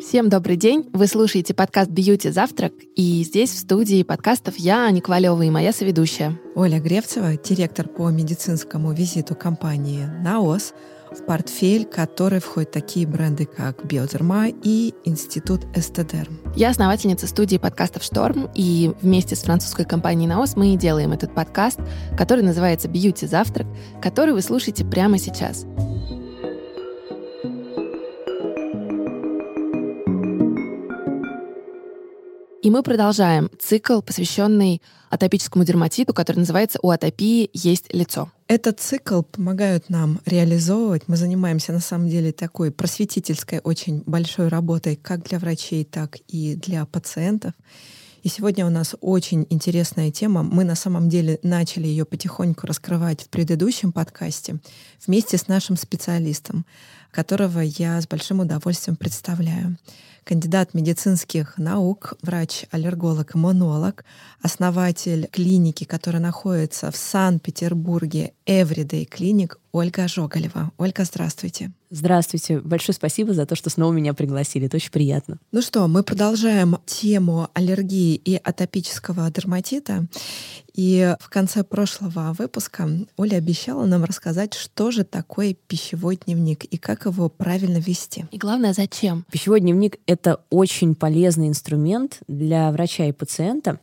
Всем добрый день! Вы слушаете подкаст «Бьюти Завтрак», и здесь в студии подкастов я, Аня Ковалева, и моя соведущая. Оля Гревцева, директор по медицинскому визиту компании «Наос», в портфель, который входит такие бренды, как Биодерма и Институт Эстедерм. Я основательница студии подкастов «Шторм», и вместе с французской компанией «Наос» мы и делаем этот подкаст, который называется «Бьюти Завтрак», который вы слушаете прямо сейчас. И мы продолжаем цикл, посвященный атопическому дерматиту, который называется «У атопии есть лицо». Этот цикл помогает нам реализовывать. Мы занимаемся на самом деле такой просветительской очень большой работой как для врачей, так и для пациентов. И сегодня у нас очень интересная тема. Мы на самом деле начали ее потихоньку раскрывать в предыдущем подкасте вместе с нашим специалистом, которого я с большим удовольствием представляю кандидат медицинских наук, врач-аллерголог, иммунолог, основатель клиники, которая находится в Санкт-Петербурге, Everyday Clinic, Ольга Жоголева. Ольга, здравствуйте. Здравствуйте. Большое спасибо за то, что снова меня пригласили. Это очень приятно. Ну что, мы продолжаем тему аллергии и атопического дерматита. И в конце прошлого выпуска Оля обещала нам рассказать, что же такое пищевой дневник и как его правильно вести. И главное, зачем? Пищевой дневник — это очень полезный инструмент для врача и пациента,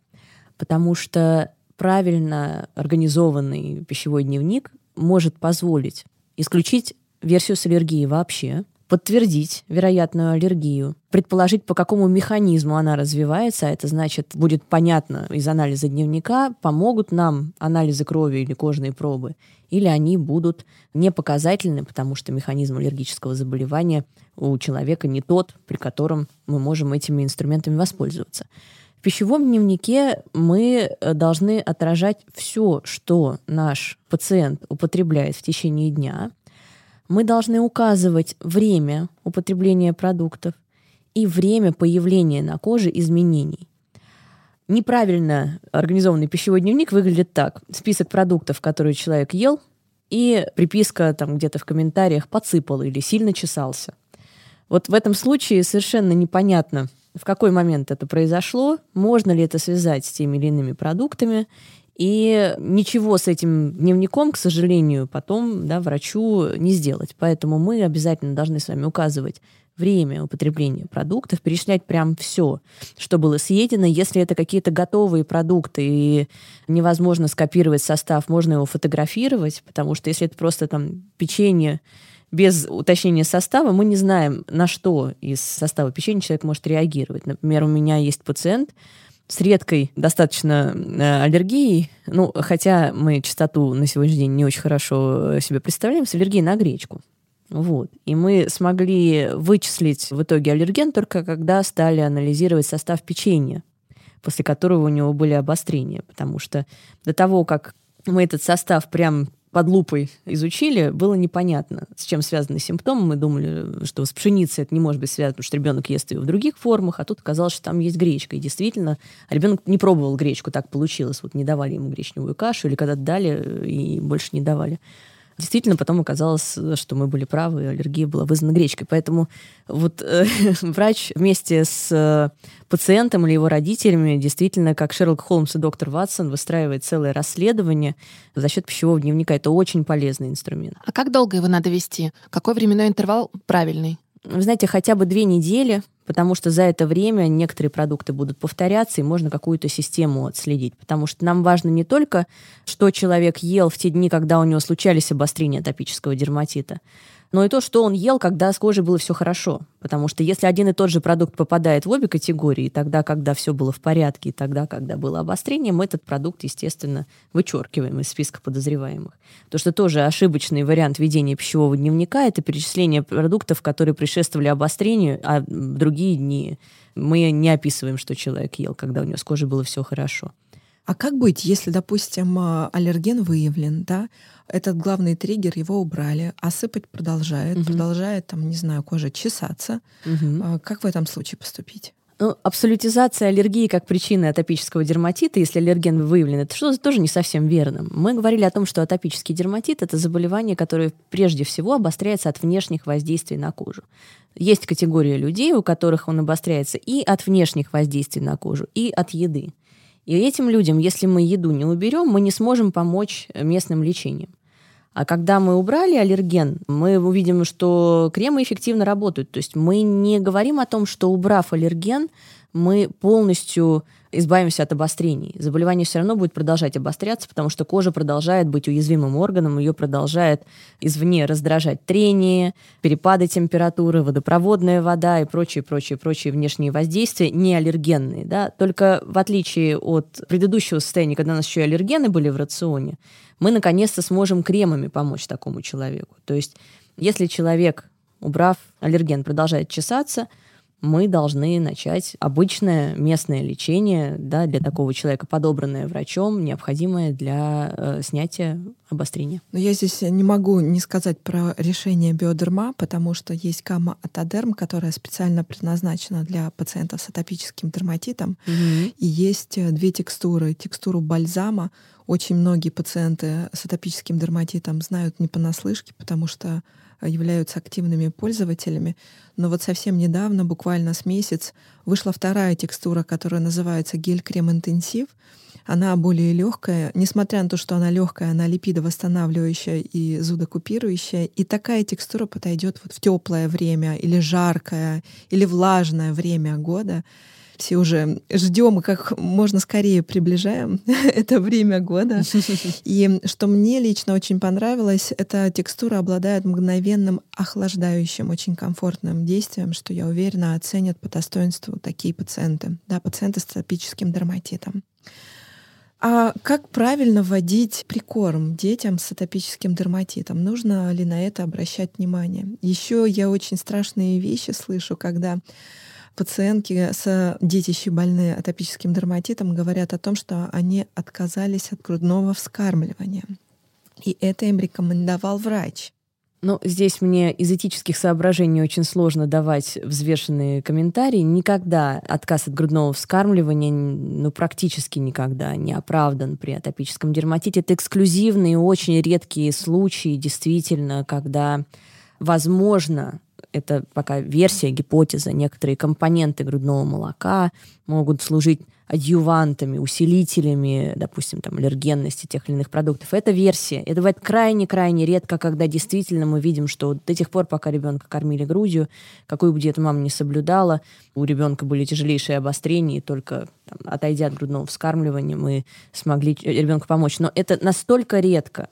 потому что правильно организованный пищевой дневник может позволить исключить версию с аллергией вообще, подтвердить вероятную аллергию, предположить, по какому механизму она развивается, а это значит, будет понятно из анализа дневника, помогут нам анализы крови или кожные пробы, или они будут непоказательны, потому что механизм аллергического заболевания у человека не тот, при котором мы можем этими инструментами воспользоваться. В пищевом дневнике мы э, должны отражать все, что наш пациент употребляет в течение дня. Мы должны указывать время употребления продуктов и время появления на коже изменений. Неправильно организованный пищевой дневник выглядит так. Список продуктов, которые человек ел, и приписка там где-то в комментариях «подсыпал» или «сильно чесался». Вот в этом случае совершенно непонятно, в какой момент это произошло, можно ли это связать с теми или иными продуктами. И ничего с этим дневником, к сожалению, потом да, врачу не сделать. Поэтому мы обязательно должны с вами указывать время употребления продуктов, перечислять прям все, что было съедено. Если это какие-то готовые продукты и невозможно скопировать состав, можно его фотографировать, потому что если это просто там печенье без уточнения состава мы не знаем, на что из состава печенья человек может реагировать. Например, у меня есть пациент с редкой достаточно э, аллергией, ну, хотя мы частоту на сегодняшний день не очень хорошо себе представляем, с аллергией на гречку. Вот. И мы смогли вычислить в итоге аллерген только когда стали анализировать состав печенья, после которого у него были обострения. Потому что до того, как мы этот состав прям под лупой изучили, было непонятно, с чем связаны симптомы. Мы думали, что с пшеницей это не может быть связано, потому что ребенок ест ее в других формах, а тут оказалось, что там есть гречка. И действительно, ребенок не пробовал гречку, так получилось. Вот не давали ему гречневую кашу или когда-то дали и больше не давали. Действительно, потом оказалось, что мы были правы, аллергия была вызвана гречкой. Поэтому вот э, врач вместе с э, пациентом или его родителями действительно, как Шерлок Холмс и доктор Ватсон, выстраивает целое расследование за счет пищевого дневника. Это очень полезный инструмент. А как долго его надо вести? Какой временной интервал правильный? Вы знаете, хотя бы две недели потому что за это время некоторые продукты будут повторяться, и можно какую-то систему отследить. Потому что нам важно не только, что человек ел в те дни, когда у него случались обострения атопического дерматита, но и то, что он ел, когда с кожей было все хорошо. Потому что если один и тот же продукт попадает в обе категории, тогда, когда все было в порядке, и тогда, когда было обострение, мы этот продукт, естественно, вычеркиваем из списка подозреваемых. То, что тоже ошибочный вариант ведения пищевого дневника – это перечисление продуктов, которые предшествовали обострению, а другие дни мы не описываем, что человек ел, когда у него с кожей было все хорошо. А как быть, если, допустим, а, аллерген выявлен, да, этот главный триггер его убрали, а сыпать продолжает, угу. продолжает, там, не знаю, кожа чесаться. Угу. Как в этом случае поступить? Ну, абсолютизация аллергии как причины атопического дерматита, если аллерген выявлен, это что тоже не совсем верно. Мы говорили о том, что атопический дерматит – это заболевание, которое прежде всего обостряется от внешних воздействий на кожу. Есть категория людей, у которых он обостряется и от внешних воздействий на кожу, и от еды. И этим людям, если мы еду не уберем, мы не сможем помочь местным лечением. А когда мы убрали аллерген, мы увидим, что кремы эффективно работают. То есть мы не говорим о том, что убрав аллерген, мы полностью избавимся от обострений. Заболевание все равно будет продолжать обостряться, потому что кожа продолжает быть уязвимым органом, ее продолжает извне раздражать трение, перепады температуры, водопроводная вода и прочие, прочие, прочие внешние воздействия, не аллергенные. Да? Только в отличие от предыдущего состояния, когда у нас еще и аллергены были в рационе, мы наконец-то сможем кремами помочь такому человеку. То есть если человек, убрав аллерген, продолжает чесаться – мы должны начать обычное местное лечение да, для такого человека, подобранное врачом, необходимое для э, снятия обострения. Но я здесь не могу не сказать про решение биодерма, потому что есть гамма-атодерм, которая специально предназначена для пациентов с атопическим дерматитом. Mm-hmm. И есть э, две текстуры. Текстуру бальзама очень многие пациенты с атопическим дерматитом знают не понаслышке, потому что являются активными пользователями. Но вот совсем недавно, буквально с месяц, вышла вторая текстура, которая называется гель-крем интенсив. Она более легкая, несмотря на то, что она легкая, она липидовосстанавливающая и зудокупирующая. И такая текстура подойдет вот в теплое время или жаркое или влажное время года все уже ждем, как можно скорее приближаем это время года. И что мне лично очень понравилось, эта текстура обладает мгновенным охлаждающим, очень комфортным действием, что я уверена оценят по достоинству такие пациенты, да, пациенты с тропическим дерматитом. А как правильно вводить прикорм детям с атопическим дерматитом? Нужно ли на это обращать внимание? Еще я очень страшные вещи слышу, когда пациентки с детищей больные атопическим дерматитом говорят о том, что они отказались от грудного вскармливания. И это им рекомендовал врач. Ну, здесь мне из этических соображений очень сложно давать взвешенные комментарии. Никогда отказ от грудного вскармливания, ну, практически никогда не оправдан при атопическом дерматите. Это эксклюзивные, очень редкие случаи, действительно, когда возможно это пока версия, гипотеза, некоторые компоненты грудного молока могут служить адъювантами, усилителями, допустим, там, аллергенности тех или иных продуктов. Это версия. Это бывает крайне-крайне редко, когда действительно мы видим, что до тех пор, пока ребенка кормили грудью, какую бы диету мама не соблюдала, у ребенка были тяжелейшие обострения, и только там, отойдя от грудного вскармливания, мы смогли ребенку помочь. Но это настолько редко,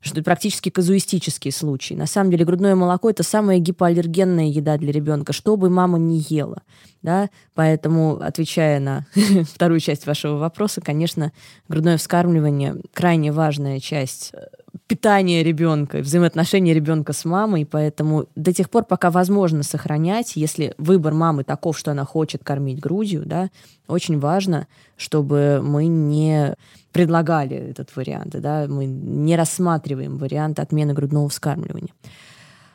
что это практически казуистический случай. На самом деле грудное молоко – это самая гипоаллергенная еда для ребенка, что бы мама не ела. Да? Поэтому, отвечая на вторую часть вашего вопроса, конечно, грудное вскармливание – крайне важная часть э, питания ребенка, взаимоотношения ребенка с мамой, поэтому до тех пор, пока возможно сохранять, если выбор мамы таков, что она хочет кормить грудью, да, очень важно, чтобы мы не предлагали этот вариант, да, мы не рассматриваем вариант отмены грудного вскармливания.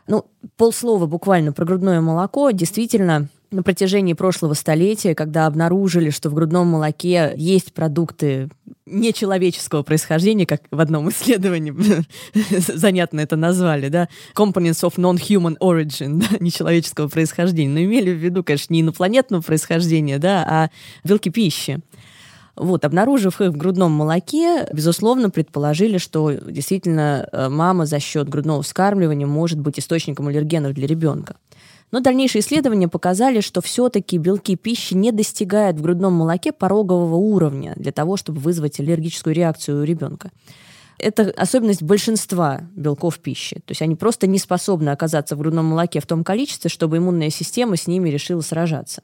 Ну, полслова буквально про грудное молоко. Действительно, на протяжении прошлого столетия, когда обнаружили, что в грудном молоке есть продукты нечеловеческого происхождения, как в одном исследовании занятно это назвали, да, components of non-human origin, да, нечеловеческого происхождения, но имели в виду, конечно, не инопланетного происхождения, да, а белки пищи. Вот, обнаружив их в грудном молоке, безусловно, предположили, что действительно э, мама за счет грудного вскармливания может быть источником аллергенов для ребенка. Но дальнейшие исследования показали, что все-таки белки пищи не достигают в грудном молоке порогового уровня для того, чтобы вызвать аллергическую реакцию у ребенка. Это особенность большинства белков пищи. То есть они просто не способны оказаться в грудном молоке в том количестве, чтобы иммунная система с ними решила сражаться.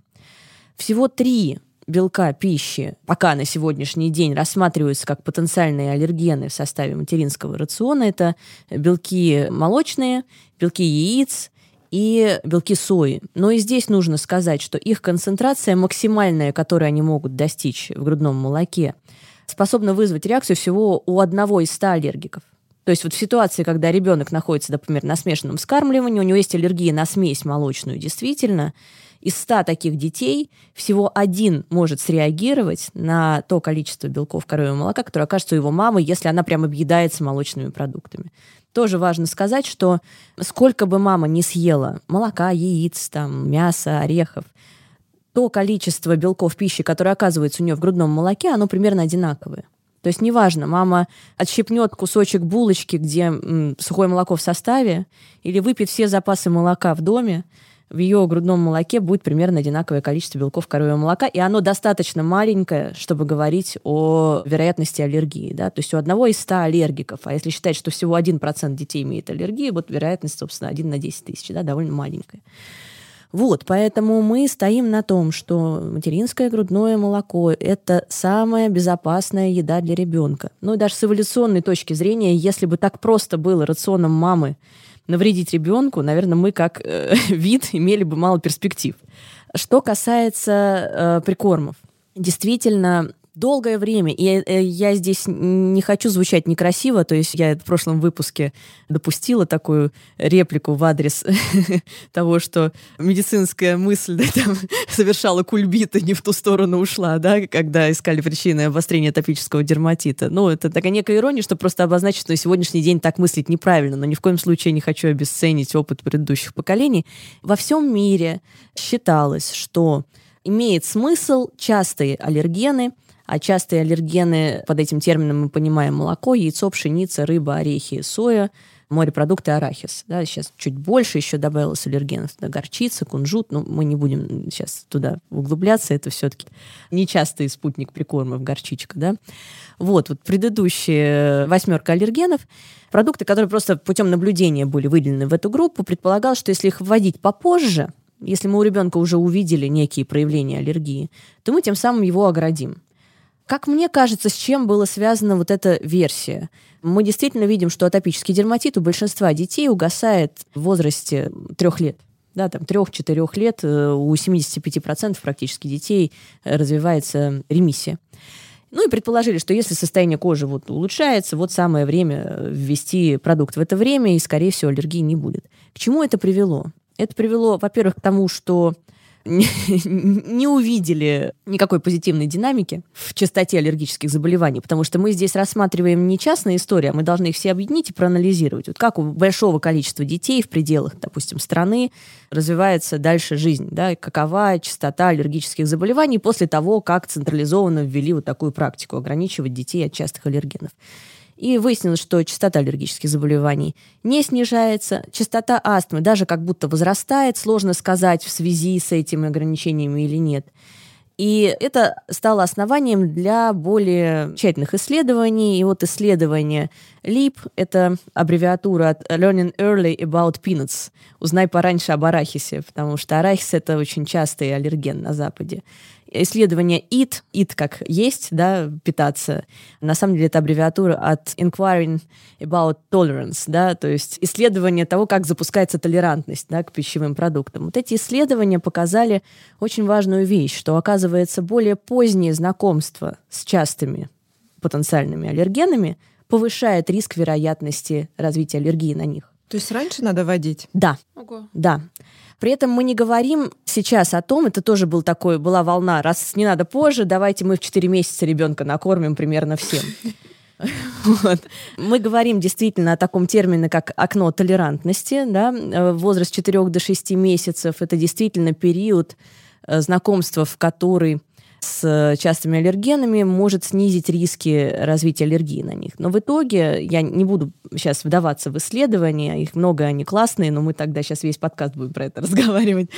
Всего три белка пищи пока на сегодняшний день рассматриваются как потенциальные аллергены в составе материнского рациона. Это белки молочные, белки яиц и белки сои. Но и здесь нужно сказать, что их концентрация максимальная, которую они могут достичь в грудном молоке, способна вызвать реакцию всего у одного из ста аллергиков. То есть вот в ситуации, когда ребенок находится, например, на смешанном скармливании, у него есть аллергия на смесь молочную, действительно, из 100 таких детей всего один может среагировать на то количество белков коровьего молока, которое окажется у его мамы, если она прям объедается молочными продуктами. тоже важно сказать, что сколько бы мама не съела молока, яиц, там, мяса, орехов, то количество белков пищи, которое оказывается у нее в грудном молоке, оно примерно одинаковое. То есть неважно, мама отщипнет кусочек булочки, где м, сухое молоко в составе, или выпьет все запасы молока в доме, в ее грудном молоке будет примерно одинаковое количество белков коровьего молока, и оно достаточно маленькое, чтобы говорить о вероятности аллергии. Да? То есть у одного из 100 аллергиков, а если считать, что всего 1% детей имеет аллергию, вот вероятность, собственно, 1 на 10 тысяч, да, довольно маленькая. Вот, поэтому мы стоим на том, что материнское грудное молоко – это самая безопасная еда для ребенка. Ну и даже с эволюционной точки зрения, если бы так просто было рационом мамы навредить ребенку, наверное, мы как э, вид имели бы мало перспектив. Что касается э, прикормов, действительно, долгое время, и э, я здесь не хочу звучать некрасиво, то есть я в прошлом выпуске допустила такую реплику в адрес того, что медицинская мысль да, там, совершала кульбит и не в ту сторону ушла, да, когда искали причины обострения топического дерматита. Ну, это такая некая ирония, что просто обозначить, что на сегодняшний день так мыслить неправильно, но ни в коем случае не хочу обесценить опыт предыдущих поколений. Во всем мире считалось, что имеет смысл частые аллергены – а частые аллергены под этим термином мы понимаем молоко, яйцо, пшеница, рыба, орехи, соя, морепродукты, арахис. Да, сейчас чуть больше еще добавилось аллергенов. Да, горчица, кунжут. Но мы не будем сейчас туда углубляться. Это все-таки нечастый спутник прикормов, горчичка. Да? Вот, вот предыдущие восьмерка аллергенов, продукты, которые просто путем наблюдения были выделены в эту группу, предполагал, что если их вводить попозже, если мы у ребенка уже увидели некие проявления аллергии, то мы тем самым его оградим. Как мне кажется, с чем была связана вот эта версия? Мы действительно видим, что атопический дерматит у большинства детей угасает в возрасте трех лет. Да, там трех-четырех лет э, у 75% практически детей развивается ремиссия. Ну и предположили, что если состояние кожи вот улучшается, вот самое время ввести продукт в это время, и, скорее всего, аллергии не будет. К чему это привело? Это привело, во-первых, к тому, что не увидели никакой позитивной динамики в частоте аллергических заболеваний, потому что мы здесь рассматриваем не частные истории, а мы должны их все объединить и проанализировать. Вот как у большого количества детей в пределах, допустим, страны развивается дальше жизнь, да, и какова частота аллергических заболеваний после того, как централизованно ввели вот такую практику ограничивать детей от частых аллергенов. И выяснилось, что частота аллергических заболеваний не снижается, частота астмы даже как будто возрастает, сложно сказать в связи с этими ограничениями или нет. И это стало основанием для более тщательных исследований. И вот исследование LEAP — это аббревиатура от Learning Early About Peanuts. Узнай пораньше об арахисе, потому что арахис — это очень частый аллерген на Западе исследование EAT, EAT как есть, да, питаться, на самом деле это аббревиатура от Inquiring About Tolerance, да, то есть исследование того, как запускается толерантность да, к пищевым продуктам. Вот эти исследования показали очень важную вещь, что, оказывается, более позднее знакомство с частыми потенциальными аллергенами повышает риск вероятности развития аллергии на них. То есть раньше надо водить? Да. Ого. Да. При этом мы не говорим сейчас о том, это тоже был такой, была волна, раз не надо позже, давайте мы в 4 месяца ребенка накормим примерно всем. Вот. Мы говорим действительно о таком термине, как окно толерантности. Да? Возраст 4 до 6 месяцев – это действительно период э, знакомства, в который с частыми аллергенами может снизить риски развития аллергии на них. Но в итоге, я не буду сейчас вдаваться в исследования, их много, они классные, но мы тогда сейчас весь подкаст будем про это разговаривать.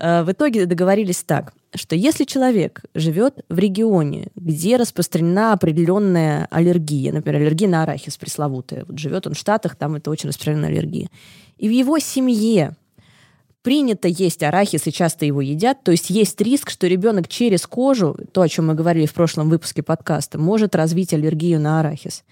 Э, в итоге договорились так, что если человек живет в регионе, где распространена определенная аллергия, например, аллергия на арахис пресловутая, вот живет он в Штатах, там это очень распространенная аллергия, и в его семье принято есть арахис и часто его едят, то есть есть риск, что ребенок через кожу, то, о чем мы говорили в прошлом выпуске подкаста, может развить аллергию на арахис.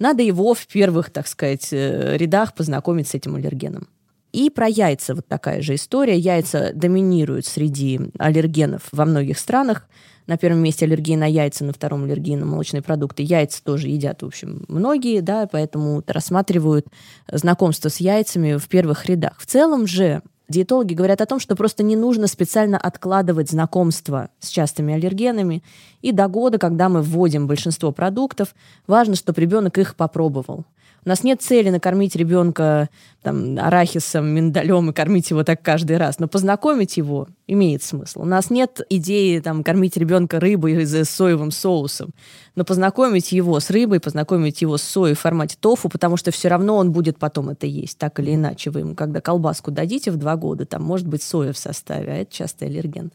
Надо его в первых, так сказать, э, рядах познакомить с этим аллергеном. И про яйца вот такая же история. Яйца доминируют среди аллергенов во многих странах. На первом месте аллергии на яйца, на втором аллергии на молочные продукты. Яйца тоже едят, в общем, многие, да, поэтому рассматривают знакомство с яйцами в первых рядах. В целом же Диетологи говорят о том, что просто не нужно специально откладывать знакомство с частыми аллергенами. И до года, когда мы вводим большинство продуктов, важно, чтобы ребенок их попробовал. У нас нет цели накормить ребенка там, арахисом, миндалем и кормить его так каждый раз, но познакомить его имеет смысл. У нас нет идеи там, кормить ребенка рыбой с соевым соусом, но познакомить его с рыбой, познакомить его с соей в формате тофу, потому что все равно он будет потом это есть, так или иначе. Вы ему, когда колбаску дадите в два года, там может быть соя в составе, а это часто аллерген.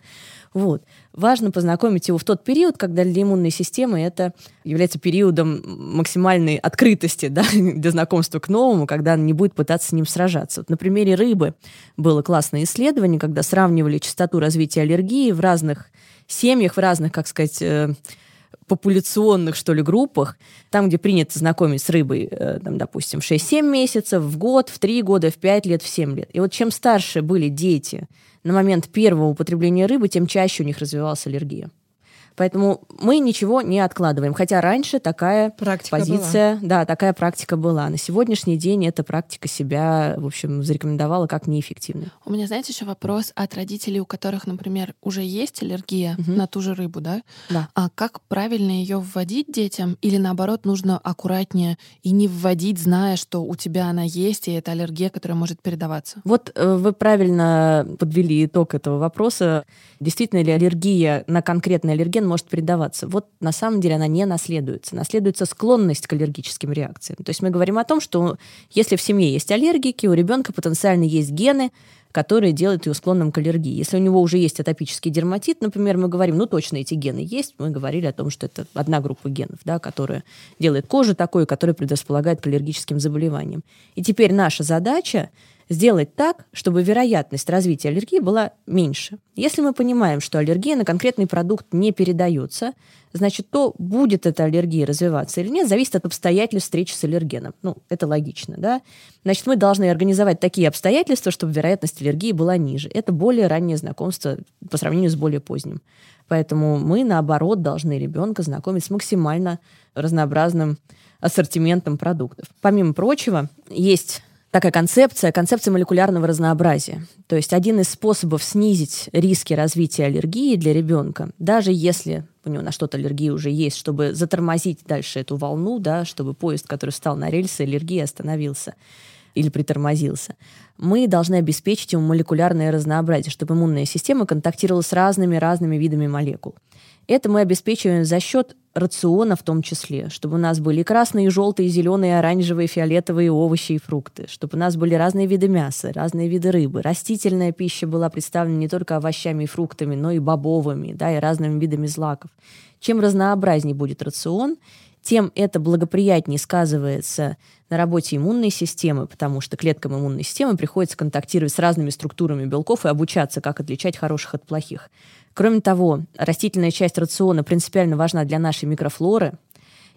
Вот. Важно познакомить его в тот период, когда для иммунной системы это является периодом максимальной открытости да, для знакомства к новому, когда она не будет пытаться с ним сражаться. Вот на примере рыбы было классное исследование, когда сравнивали частоту развития аллергии в разных семьях, в разных, как сказать, э, популяционных, что ли, группах, там, где принято знакомить с рыбой, э, там, допустим, 6-7 месяцев, в год, в 3 года, в 5 лет, в 7 лет. И вот чем старше были дети на момент первого употребления рыбы, тем чаще у них развивалась аллергия. Поэтому мы ничего не откладываем. Хотя раньше такая практика позиция, была. да, такая практика была. На сегодняшний день эта практика себя, в общем, зарекомендовала как неэффективную. У меня, знаете, еще вопрос от родителей, у которых, например, уже есть аллергия угу. на ту же рыбу, да? Да. А как правильно ее вводить детям? Или наоборот, нужно аккуратнее и не вводить, зная, что у тебя она есть, и это аллергия, которая может передаваться? Вот э, вы правильно подвели итог этого вопроса. Действительно ли аллергия на конкретный аллерген ген может передаваться. Вот на самом деле она не наследуется. Наследуется склонность к аллергическим реакциям. То есть мы говорим о том, что если в семье есть аллергики, у ребенка потенциально есть гены, которые делают его склонным к аллергии. Если у него уже есть атопический дерматит, например, мы говорим, ну точно эти гены есть, мы говорили о том, что это одна группа генов, да, которая делает кожу такой, которая предрасполагает к аллергическим заболеваниям. И теперь наша задача сделать так, чтобы вероятность развития аллергии была меньше. Если мы понимаем, что аллергия на конкретный продукт не передается, значит, то будет эта аллергия развиваться или нет, зависит от обстоятельств встречи с аллергеном. Ну, это логично, да? Значит, мы должны организовать такие обстоятельства, чтобы вероятность аллергии была ниже. Это более раннее знакомство по сравнению с более поздним. Поэтому мы, наоборот, должны ребенка знакомить с максимально разнообразным ассортиментом продуктов. Помимо прочего, есть такая концепция, концепция молекулярного разнообразия. То есть один из способов снизить риски развития аллергии для ребенка, даже если у него на что-то аллергия уже есть, чтобы затормозить дальше эту волну, да, чтобы поезд, который встал на рельсы, аллергии остановился или притормозился. Мы должны обеспечить ему молекулярное разнообразие, чтобы иммунная система контактировала с разными-разными видами молекул. Это мы обеспечиваем за счет рациона в том числе, чтобы у нас были красные, желтые, зеленые, оранжевые, фиолетовые овощи и фрукты, чтобы у нас были разные виды мяса, разные виды рыбы. Растительная пища была представлена не только овощами и фруктами, но и бобовыми, да, и разными видами злаков. Чем разнообразнее будет рацион, тем это благоприятнее сказывается на работе иммунной системы, потому что клеткам иммунной системы приходится контактировать с разными структурами белков и обучаться, как отличать хороших от плохих. Кроме того, растительная часть рациона принципиально важна для нашей микрофлоры,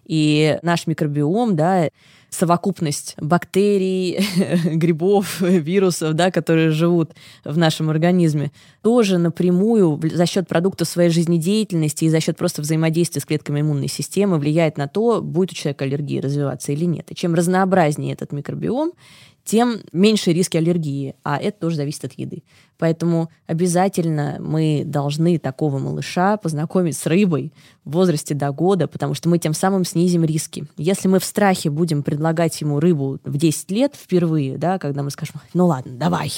и наш микробиом, да, совокупность бактерий, грибов, вирусов, да, которые живут в нашем организме, тоже напрямую за счет продуктов своей жизнедеятельности и за счет просто взаимодействия с клетками иммунной системы влияет на то, будет у человека аллергия развиваться или нет. И чем разнообразнее этот микробиом, тем меньше риски аллергии, а это тоже зависит от еды. Поэтому обязательно мы должны такого малыша познакомить с рыбой в возрасте до года, потому что мы тем самым снизим риски. Если мы в страхе будем предлагать ему рыбу в 10 лет впервые, да, когда мы скажем, ну ладно, давай,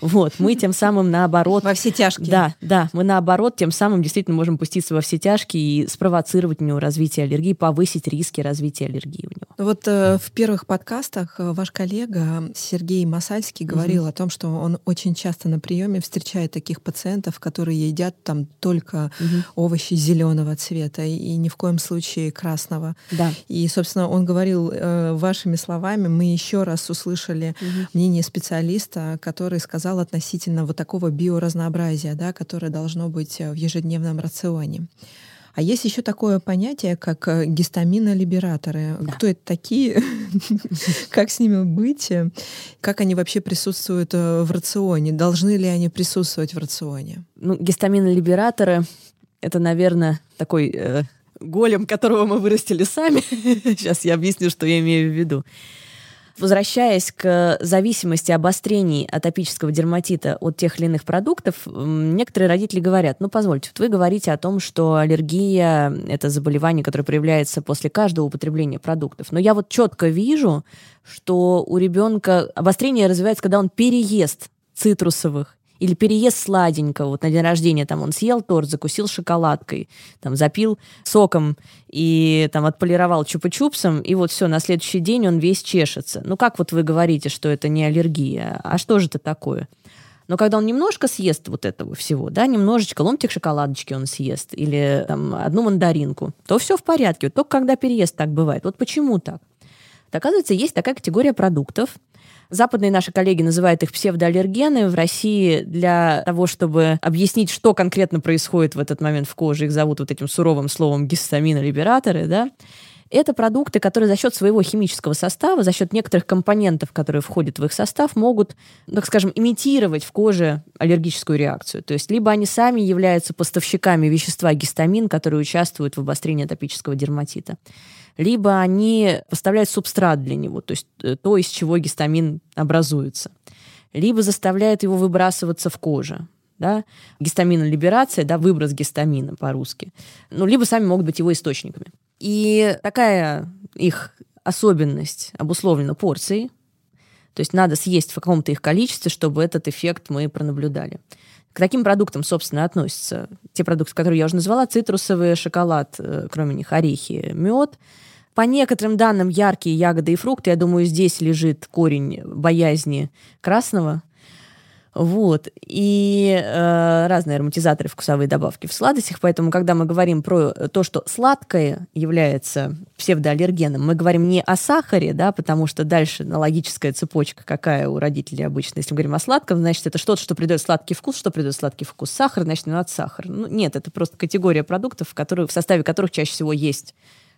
вот, мы тем самым наоборот... Во все тяжкие. Да, да, мы наоборот тем самым действительно можем пуститься во все тяжкие и спровоцировать у него развитие аллергии, повысить риски развития аллергии у него. Вот э, в первых подкастах э, ваш коллега Сергей Масальский говорил угу. о том, что он очень часто, например, приеме встречает таких пациентов, которые едят там только угу. овощи зеленого цвета и ни в коем случае красного. Да. И, собственно, он говорил э, вашими словами, мы еще раз услышали угу. мнение специалиста, который сказал относительно вот такого биоразнообразия, да, которое должно быть в ежедневном рационе. А есть еще такое понятие, как э, гистаминолибераторы. Да. Кто это такие? Как с ними быть? Как они вообще присутствуют э, в рационе? Должны ли они присутствовать в рационе? Ну, гистаминолибераторы — это, наверное, такой э, голем, которого мы вырастили сами. Сейчас я объясню, что я имею в виду. Возвращаясь к зависимости обострений атопического дерматита от тех или иных продуктов, некоторые родители говорят, ну, позвольте, вот вы говорите о том, что аллергия – это заболевание, которое проявляется после каждого употребления продуктов. Но я вот четко вижу, что у ребенка обострение развивается, когда он переест цитрусовых или переезд сладенького. Вот на день рождения там он съел торт, закусил шоколадкой, там запил соком и там отполировал чупа-чупсом, и вот все, на следующий день он весь чешется. Ну как вот вы говорите, что это не аллергия? А что же это такое? Но когда он немножко съест вот этого всего, да, немножечко ломтик шоколадочки он съест или там одну мандаринку, то все в порядке. Вот только когда переезд так бывает. Вот почему так? Оказывается, есть такая категория продуктов, Западные наши коллеги называют их псевдоаллергены. В России для того, чтобы объяснить, что конкретно происходит в этот момент в коже, их зовут вот этим суровым словом гистаминолибераторы, да, это продукты, которые за счет своего химического состава, за счет некоторых компонентов, которые входят в их состав, могут, так скажем, имитировать в коже аллергическую реакцию. То есть либо они сами являются поставщиками вещества гистамин, которые участвуют в обострении атопического дерматита, либо они поставляют субстрат для него, то есть э, то, из чего гистамин образуется, либо заставляют его выбрасываться в коже, да, гистаминолиберация, да, выброс гистамина по-русски, ну, либо сами могут быть его источниками. И такая их особенность обусловлена порцией, то есть надо съесть в каком-то их количестве, чтобы этот эффект мы пронаблюдали. К таким продуктам, собственно, относятся те продукты, которые я уже назвала, цитрусовые, шоколад, э, кроме них орехи, мед. По некоторым данным, яркие ягоды и фрукты, я думаю, здесь лежит корень боязни красного – вот. И э, разные ароматизаторы, вкусовые добавки в сладостях. Поэтому, когда мы говорим про то, что сладкое является псевдоаллергеном, мы говорим не о сахаре, да, потому что дальше аналогическая цепочка, какая у родителей обычно. Если мы говорим о сладком, значит, это что-то, что придает сладкий вкус, что придает сладкий вкус. Сахар, значит, не надо сахар. Ну, нет, это просто категория продуктов, которые, в составе которых чаще всего есть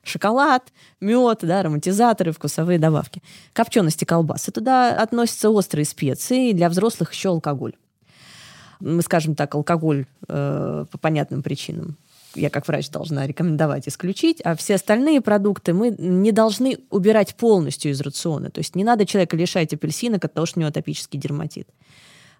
шоколад, мед, да, ароматизаторы, вкусовые добавки. Копчености колбасы. Туда относятся острые специи, для взрослых еще алкоголь. Мы скажем так, алкоголь э, по понятным причинам я как врач должна рекомендовать исключить, а все остальные продукты мы не должны убирать полностью из рациона. То есть не надо человека лишать апельсинок от того, что у него атопический дерматит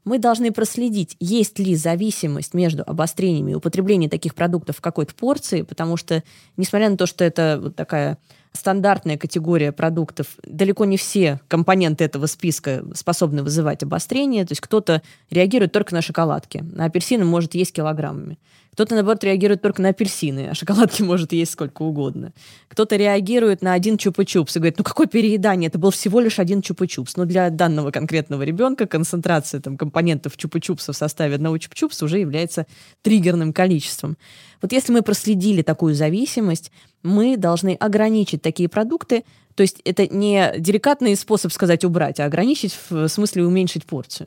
мы должны проследить, есть ли зависимость между обострениями и употреблением таких продуктов в какой-то порции, потому что, несмотря на то, что это вот такая стандартная категория продуктов, далеко не все компоненты этого списка способны вызывать обострение. То есть кто-то реагирует только на шоколадки, на апельсины может есть килограммами. Кто-то, наоборот, реагирует только на апельсины, а шоколадки может есть сколько угодно. Кто-то реагирует на один чупа-чупс и говорит, ну какое переедание, это был всего лишь один чупа-чупс. Но для данного конкретного ребенка концентрация там, компонентов чупа-чупса в составе одного чупа-чупса уже является триггерным количеством. Вот если мы проследили такую зависимость, мы должны ограничить такие продукты, то есть это не деликатный способ сказать убрать, а ограничить в смысле уменьшить порцию.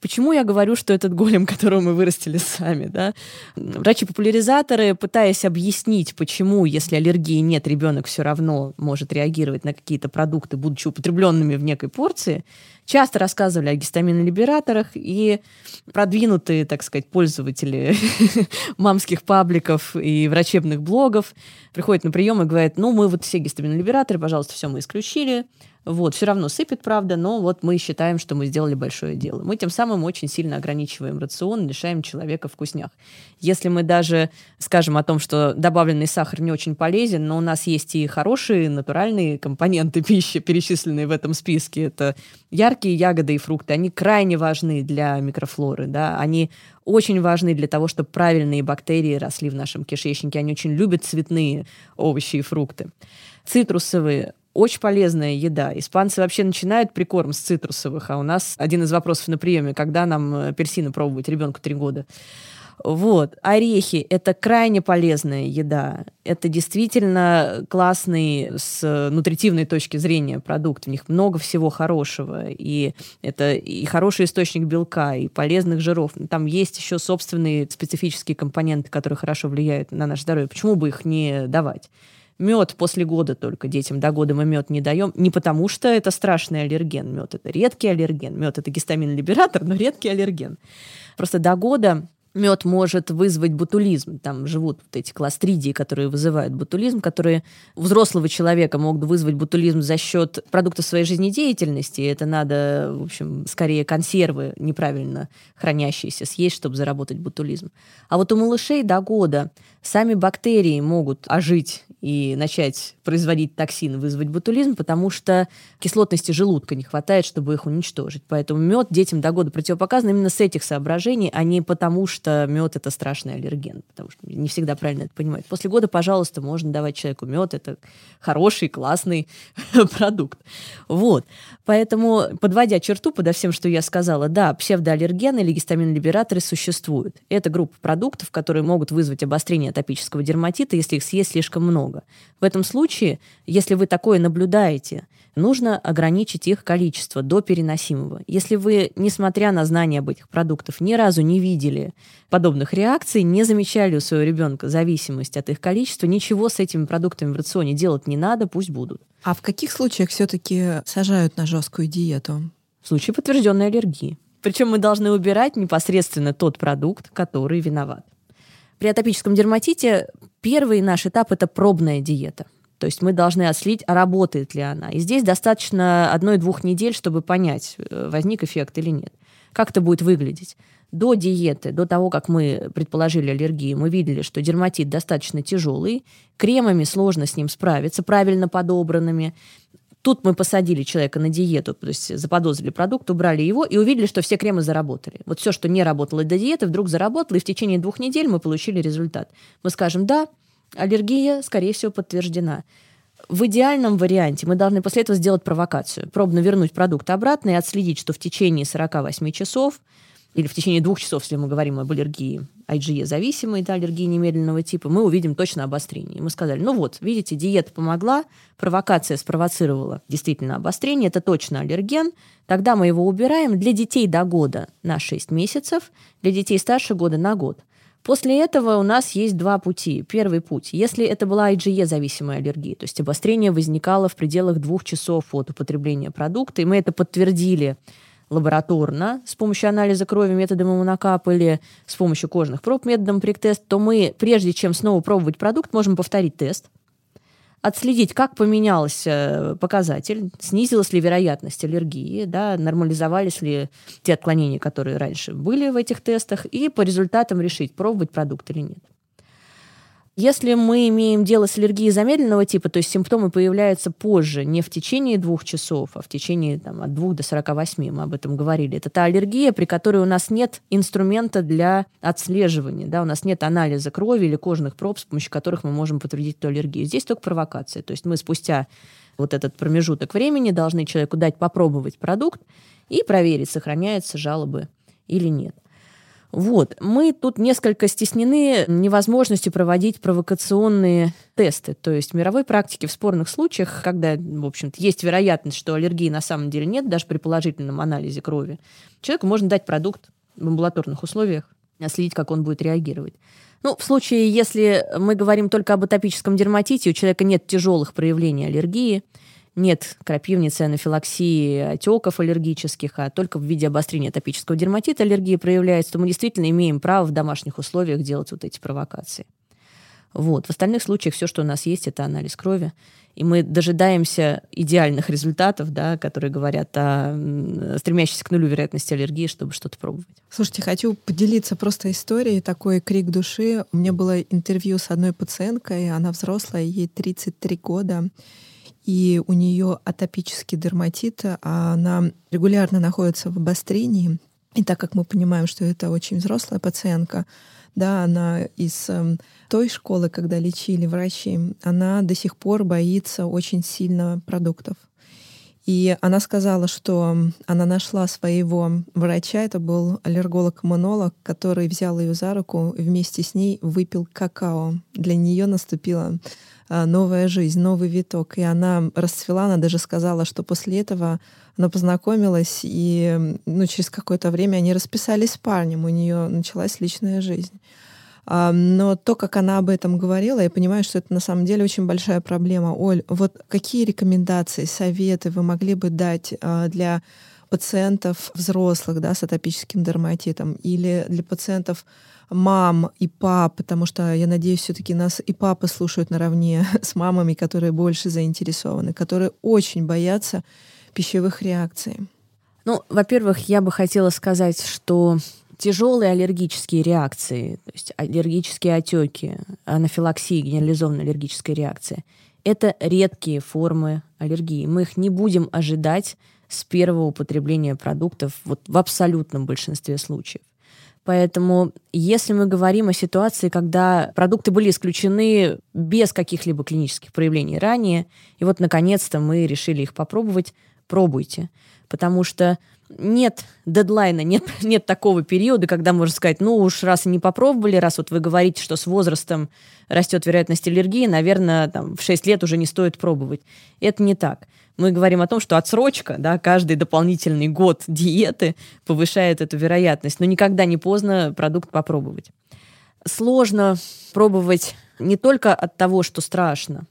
Почему я говорю, что этот голем, которого мы вырастили сами, да? Врачи-популяризаторы, пытаясь объяснить, почему, если аллергии нет, ребенок все равно может реагировать на какие-то продукты, будучи употребленными в некой порции, часто рассказывали о гистаминолибераторах, и продвинутые, так сказать, пользователи мамских пабликов и врачебных блогов приходят на прием и говорят, ну, мы вот все гистаминолибераторы, пожалуйста, все мы исключили, вот, все равно сыпет, правда, но вот мы считаем, что мы сделали большое дело. Мы тем самым очень сильно ограничиваем рацион, лишаем человека вкуснях. Если мы даже скажем о том, что добавленный сахар не очень полезен, но у нас есть и хорошие натуральные компоненты пищи, перечисленные в этом списке, это яркие ягоды и фрукты, они крайне важны для микрофлоры, да, они очень важны для того, чтобы правильные бактерии росли в нашем кишечнике. Они очень любят цветные овощи и фрукты. Цитрусовые очень полезная еда. Испанцы вообще начинают прикорм с цитрусовых, а у нас один из вопросов на приеме, когда нам э, персины пробовать ребенку три года. Вот. Орехи – это крайне полезная еда. Это действительно классный с нутритивной точки зрения продукт. В них много всего хорошего. И это и хороший источник белка, и полезных жиров. Там есть еще собственные специфические компоненты, которые хорошо влияют на наше здоровье. Почему бы их не давать? Мед после года только детям. До года мы мед не даем. Не потому, что это страшный аллерген. Мед это редкий аллерген. Мед это гистамин-либератор, но редкий аллерген. Просто до года мед может вызвать ботулизм. Там живут вот эти клостридии, которые вызывают ботулизм, которые у взрослого человека могут вызвать ботулизм за счет продуктов своей жизнедеятельности. Это надо, в общем, скорее консервы неправильно хранящиеся съесть, чтобы заработать ботулизм. А вот у малышей до года сами бактерии могут ожить и начать производить токсин, вызвать ботулизм, потому что кислотности желудка не хватает, чтобы их уничтожить. Поэтому мед детям до года противопоказан именно с этих соображений, а не потому, что мед это страшный аллерген, потому что не всегда правильно это понимают. После года, пожалуйста, можно давать человеку мед, это хороший, классный продукт. Вот. Поэтому, подводя черту подо всем, что я сказала, да, псевдоаллергены или гистаминолибераторы существуют. Это группа продуктов, которые могут вызвать обострение атопического дерматита, если их съесть слишком много. В этом случае, если вы такое наблюдаете, нужно ограничить их количество до переносимого. Если вы, несмотря на знание об этих продуктах, ни разу не видели подобных реакций, не замечали у своего ребенка зависимость от их количества, ничего с этими продуктами в рационе делать не надо, пусть будут. А в каких случаях все-таки сажают на жесткую диету? В случае подтвержденной аллергии. Причем мы должны убирать непосредственно тот продукт, который виноват. При атопическом дерматите первый наш этап – это пробная диета. То есть мы должны отследить, а работает ли она. И здесь достаточно одной-двух недель, чтобы понять, э, возник эффект или нет. Как это будет выглядеть? До диеты, до того, как мы предположили аллергию, мы видели, что дерматит достаточно тяжелый, кремами сложно с ним справиться, правильно подобранными. Тут мы посадили человека на диету, то есть заподозрили продукт, убрали его и увидели, что все кремы заработали. Вот все, что не работало до диеты, вдруг заработало, и в течение двух недель мы получили результат. Мы скажем, да, аллергия, скорее всего, подтверждена. В идеальном варианте мы должны после этого сделать провокацию, пробно вернуть продукт обратно и отследить, что в течение 48 часов или в течение двух часов, если мы говорим об аллергии IgE-зависимой, да, аллергии немедленного типа, мы увидим точно обострение. И мы сказали, ну вот, видите, диета помогла, провокация спровоцировала действительно обострение, это точно аллерген, тогда мы его убираем для детей до года на 6 месяцев, для детей старше года на год. После этого у нас есть два пути. Первый путь. Если это была IgE-зависимая аллергия, то есть обострение возникало в пределах двух часов от употребления продукта, и мы это подтвердили лабораторно с помощью анализа крови методом иммунокап или с помощью кожных проб методом прик-тест, то мы, прежде чем снова пробовать продукт, можем повторить тест, отследить, как поменялся показатель, снизилась ли вероятность аллергии, да, нормализовались ли те отклонения, которые раньше были в этих тестах, и по результатам решить, пробовать продукт или нет. Если мы имеем дело с аллергией замедленного типа, то есть симптомы появляются позже, не в течение двух часов, а в течение там, от двух до 48, мы об этом говорили. Это та аллергия, при которой у нас нет инструмента для отслеживания, да, у нас нет анализа крови или кожных проб, с помощью которых мы можем подтвердить эту аллергию. Здесь только провокация. То есть мы спустя вот этот промежуток времени должны человеку дать попробовать продукт и проверить, сохраняются жалобы или нет. Вот. Мы тут несколько стеснены невозможностью проводить провокационные тесты. То есть в мировой практике в спорных случаях, когда, в общем-то, есть вероятность, что аллергии на самом деле нет, даже при положительном анализе крови, человеку можно дать продукт в амбулаторных условиях, следить, как он будет реагировать. Ну, в случае, если мы говорим только об атопическом дерматите, у человека нет тяжелых проявлений аллергии, нет крапивницы, анафилаксии, отеков аллергических, а только в виде обострения атопического дерматита аллергия проявляется, то мы действительно имеем право в домашних условиях делать вот эти провокации. Вот. В остальных случаях все, что у нас есть, это анализ крови. И мы дожидаемся идеальных результатов, да, которые говорят о стремящейся к нулю вероятности аллергии, чтобы что-то пробовать. Слушайте, хочу поделиться просто историей, такой крик души. У меня было интервью с одной пациенткой, она взрослая, ей 33 года и у нее атопический дерматит, а она регулярно находится в обострении. И так как мы понимаем, что это очень взрослая пациентка, да, она из э, той школы, когда лечили врачи, она до сих пор боится очень сильно продуктов. И она сказала, что она нашла своего врача, это был аллерголог-иммунолог, который взял ее за руку и вместе с ней выпил какао. Для нее наступила новая жизнь, новый виток. И она расцвела, она даже сказала, что после этого она познакомилась, и ну, через какое-то время они расписались с парнем, у нее началась личная жизнь. А, но то, как она об этом говорила, я понимаю, что это на самом деле очень большая проблема. Оль, вот какие рекомендации, советы вы могли бы дать а, для пациентов взрослых да, с атопическим дерматитом или для пациентов мам и пап, потому что я надеюсь, все-таки нас и папы слушают наравне с мамами, которые больше заинтересованы, которые очень боятся пищевых реакций. Ну, во-первых, я бы хотела сказать, что тяжелые аллергические реакции, то есть аллергические отеки, анафилаксия, генерализованная аллергическая реакция, это редкие формы аллергии. Мы их не будем ожидать с первого употребления продуктов вот в абсолютном большинстве случаев. Поэтому если мы говорим о ситуации, когда продукты были исключены без каких-либо клинических проявлений ранее, и вот наконец-то мы решили их попробовать, пробуйте. Потому что нет дедлайна, нет, нет такого периода, когда можно сказать, ну уж раз не попробовали, раз вот вы говорите, что с возрастом растет вероятность аллергии, наверное, там, в 6 лет уже не стоит пробовать. Это не так мы говорим о том, что отсрочка, да, каждый дополнительный год диеты повышает эту вероятность, но никогда не поздно продукт попробовать. Сложно пробовать не только от того, что страшно,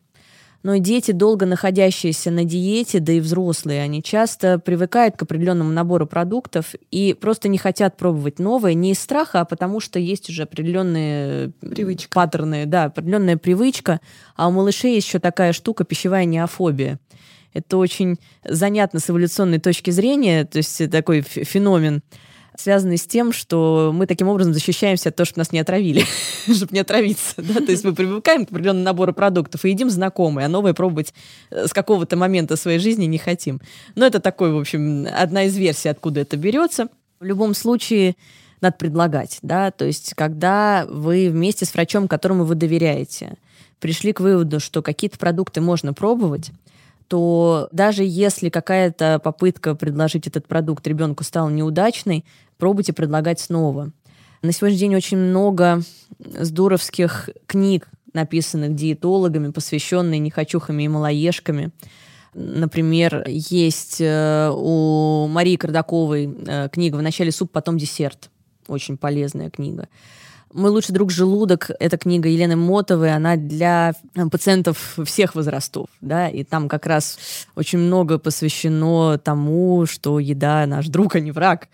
но дети, долго находящиеся на диете, да и взрослые, они часто привыкают к определенному набору продуктов и просто не хотят пробовать новое не из страха, а потому что есть уже определенные привычка. паттерны, да, определенная привычка. А у малышей есть еще такая штука пищевая неофобия. Это очень занятно с эволюционной точки зрения, то есть такой феномен связанный с тем, что мы таким образом защищаемся от того, чтобы нас не отравили, чтобы не отравиться. Да? То есть мы привыкаем к определенному набору продуктов и едим знакомые, а новые пробовать э, с какого-то момента своей жизни не хотим. Но это такой, в общем, одна из версий, откуда это берется. В любом случае, надо предлагать, да, то есть когда вы вместе с врачом, которому вы доверяете, пришли к выводу, что какие-то продукты можно пробовать, то даже если какая-то попытка предложить этот продукт ребенку стала неудачной, пробуйте предлагать снова. На сегодняшний день очень много здоровских книг, написанных диетологами, посвященные нехочухами и малоежками. Например, есть э, у Марии Кардаковой э, книга «Вначале суп, потом десерт». Очень полезная книга. «Мой лучший друг желудок» — это книга Елены Мотовой, она для э, пациентов всех возрастов, да, и там как раз очень много посвящено тому, что еда наш друг, а не враг.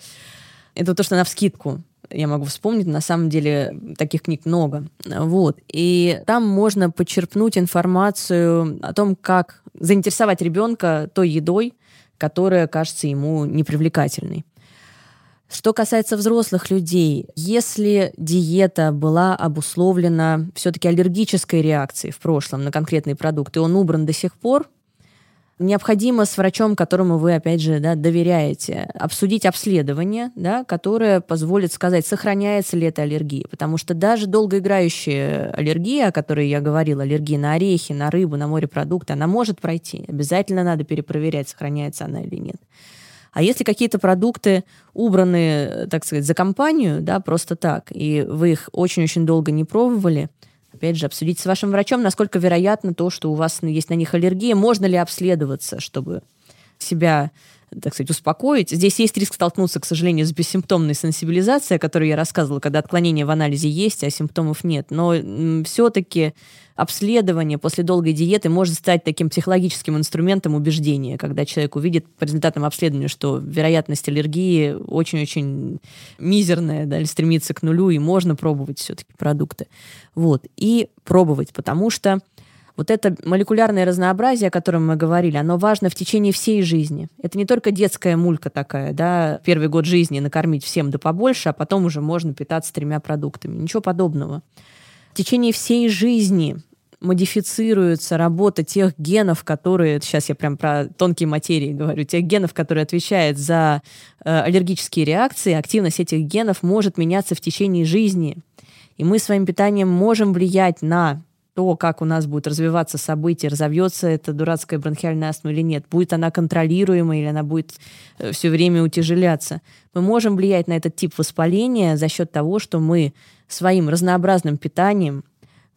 Это то, что на вскидку я могу вспомнить, на самом деле таких книг много. Вот. И там можно почерпнуть информацию о том, как заинтересовать ребенка той едой, которая кажется ему непривлекательной. Что касается взрослых людей, если диета была обусловлена все-таки аллергической реакцией в прошлом на конкретный продукт, и он убран до сих пор, необходимо с врачом, которому вы, опять же, да, доверяете, обсудить обследование, да, которое позволит сказать, сохраняется ли эта аллергия. Потому что даже долгоиграющая аллергия, о которой я говорила, аллергия на орехи, на рыбу, на морепродукты, она может пройти. Обязательно надо перепроверять, сохраняется она или нет. А если какие-то продукты убраны, так сказать, за компанию, да, просто так, и вы их очень-очень долго не пробовали, опять же, обсудите с вашим врачом, насколько вероятно то, что у вас есть на них аллергия, можно ли обследоваться, чтобы себя так сказать, успокоить. Здесь есть риск столкнуться, к сожалению, с бессимптомной сенсибилизацией, о которой я рассказывала, когда отклонения в анализе есть, а симптомов нет. Но все-таки обследование после долгой диеты может стать таким психологическим инструментом убеждения, когда человек увидит по результатам обследования, что вероятность аллергии очень-очень мизерная, да, или стремится к нулю, и можно пробовать все-таки продукты. Вот. И пробовать, потому что вот это молекулярное разнообразие, о котором мы говорили, оно важно в течение всей жизни. Это не только детская мулька такая, да, первый год жизни накормить всем да побольше, а потом уже можно питаться тремя продуктами. Ничего подобного. В течение всей жизни модифицируется работа тех генов, которые, сейчас я прям про тонкие материи говорю, тех генов, которые отвечают за э, аллергические реакции, активность этих генов может меняться в течение жизни. И мы своим питанием можем влиять на то, как у нас будет развиваться событие, разовьется эта дурацкая бронхиальная астма или нет, будет она контролируемой или она будет э, все время утяжеляться. Мы можем влиять на этот тип воспаления за счет того, что мы своим разнообразным питанием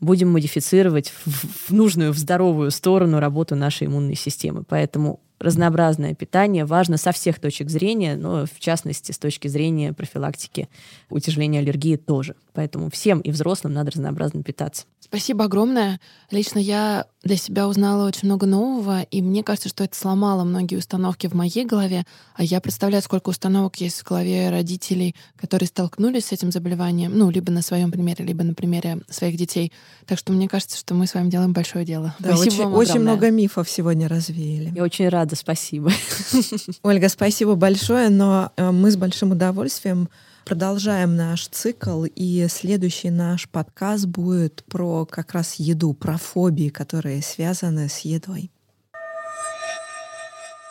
будем модифицировать в нужную, в здоровую сторону работу нашей иммунной системы. Поэтому разнообразное питание важно со всех точек зрения, но в частности с точки зрения профилактики утяжеления аллергии тоже. Поэтому всем и взрослым надо разнообразно питаться. Спасибо огромное. Лично я для себя узнала очень много нового, и мне кажется, что это сломало многие установки в моей голове. А я представляю, сколько установок есть в голове родителей, которые столкнулись с этим заболеванием, ну, либо на своем примере, либо на примере своих детей. Так что мне кажется, что мы с вами делаем большое дело. Да, спасибо очень, вам очень много мифов сегодня развеяли. Я очень рада, спасибо. Ольга, спасибо большое, но э, мы с большим удовольствием Продолжаем наш цикл, и следующий наш подкаст будет про как раз еду, про фобии, которые связаны с едой.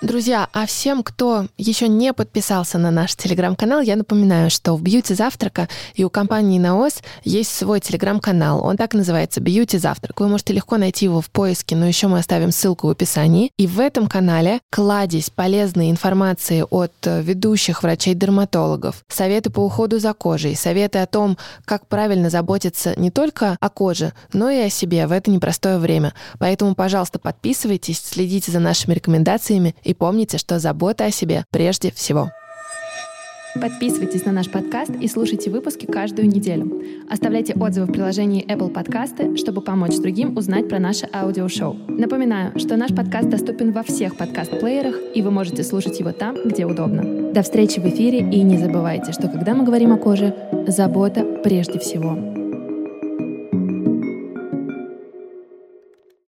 Друзья, а всем, кто еще не подписался на наш телеграм-канал, я напоминаю, что в Бьюти Завтрака и у компании Наос есть свой телеграм-канал. Он так называется Бьюти Завтрак. Вы можете легко найти его в поиске, но еще мы оставим ссылку в описании. И в этом канале кладезь полезной информации от э, ведущих врачей-дерматологов, советы по уходу за кожей, советы о том, как правильно заботиться не только о коже, но и о себе в это непростое время. Поэтому, пожалуйста, подписывайтесь, следите за нашими рекомендациями и помните, что забота о себе прежде всего. Подписывайтесь на наш подкаст и слушайте выпуски каждую неделю. Оставляйте отзывы в приложении Apple Podcasts, чтобы помочь другим узнать про наше аудиошоу. Напоминаю, что наш подкаст доступен во всех подкаст-плеерах, и вы можете слушать его там, где удобно. До встречи в эфире, и не забывайте, что когда мы говорим о коже, забота прежде всего.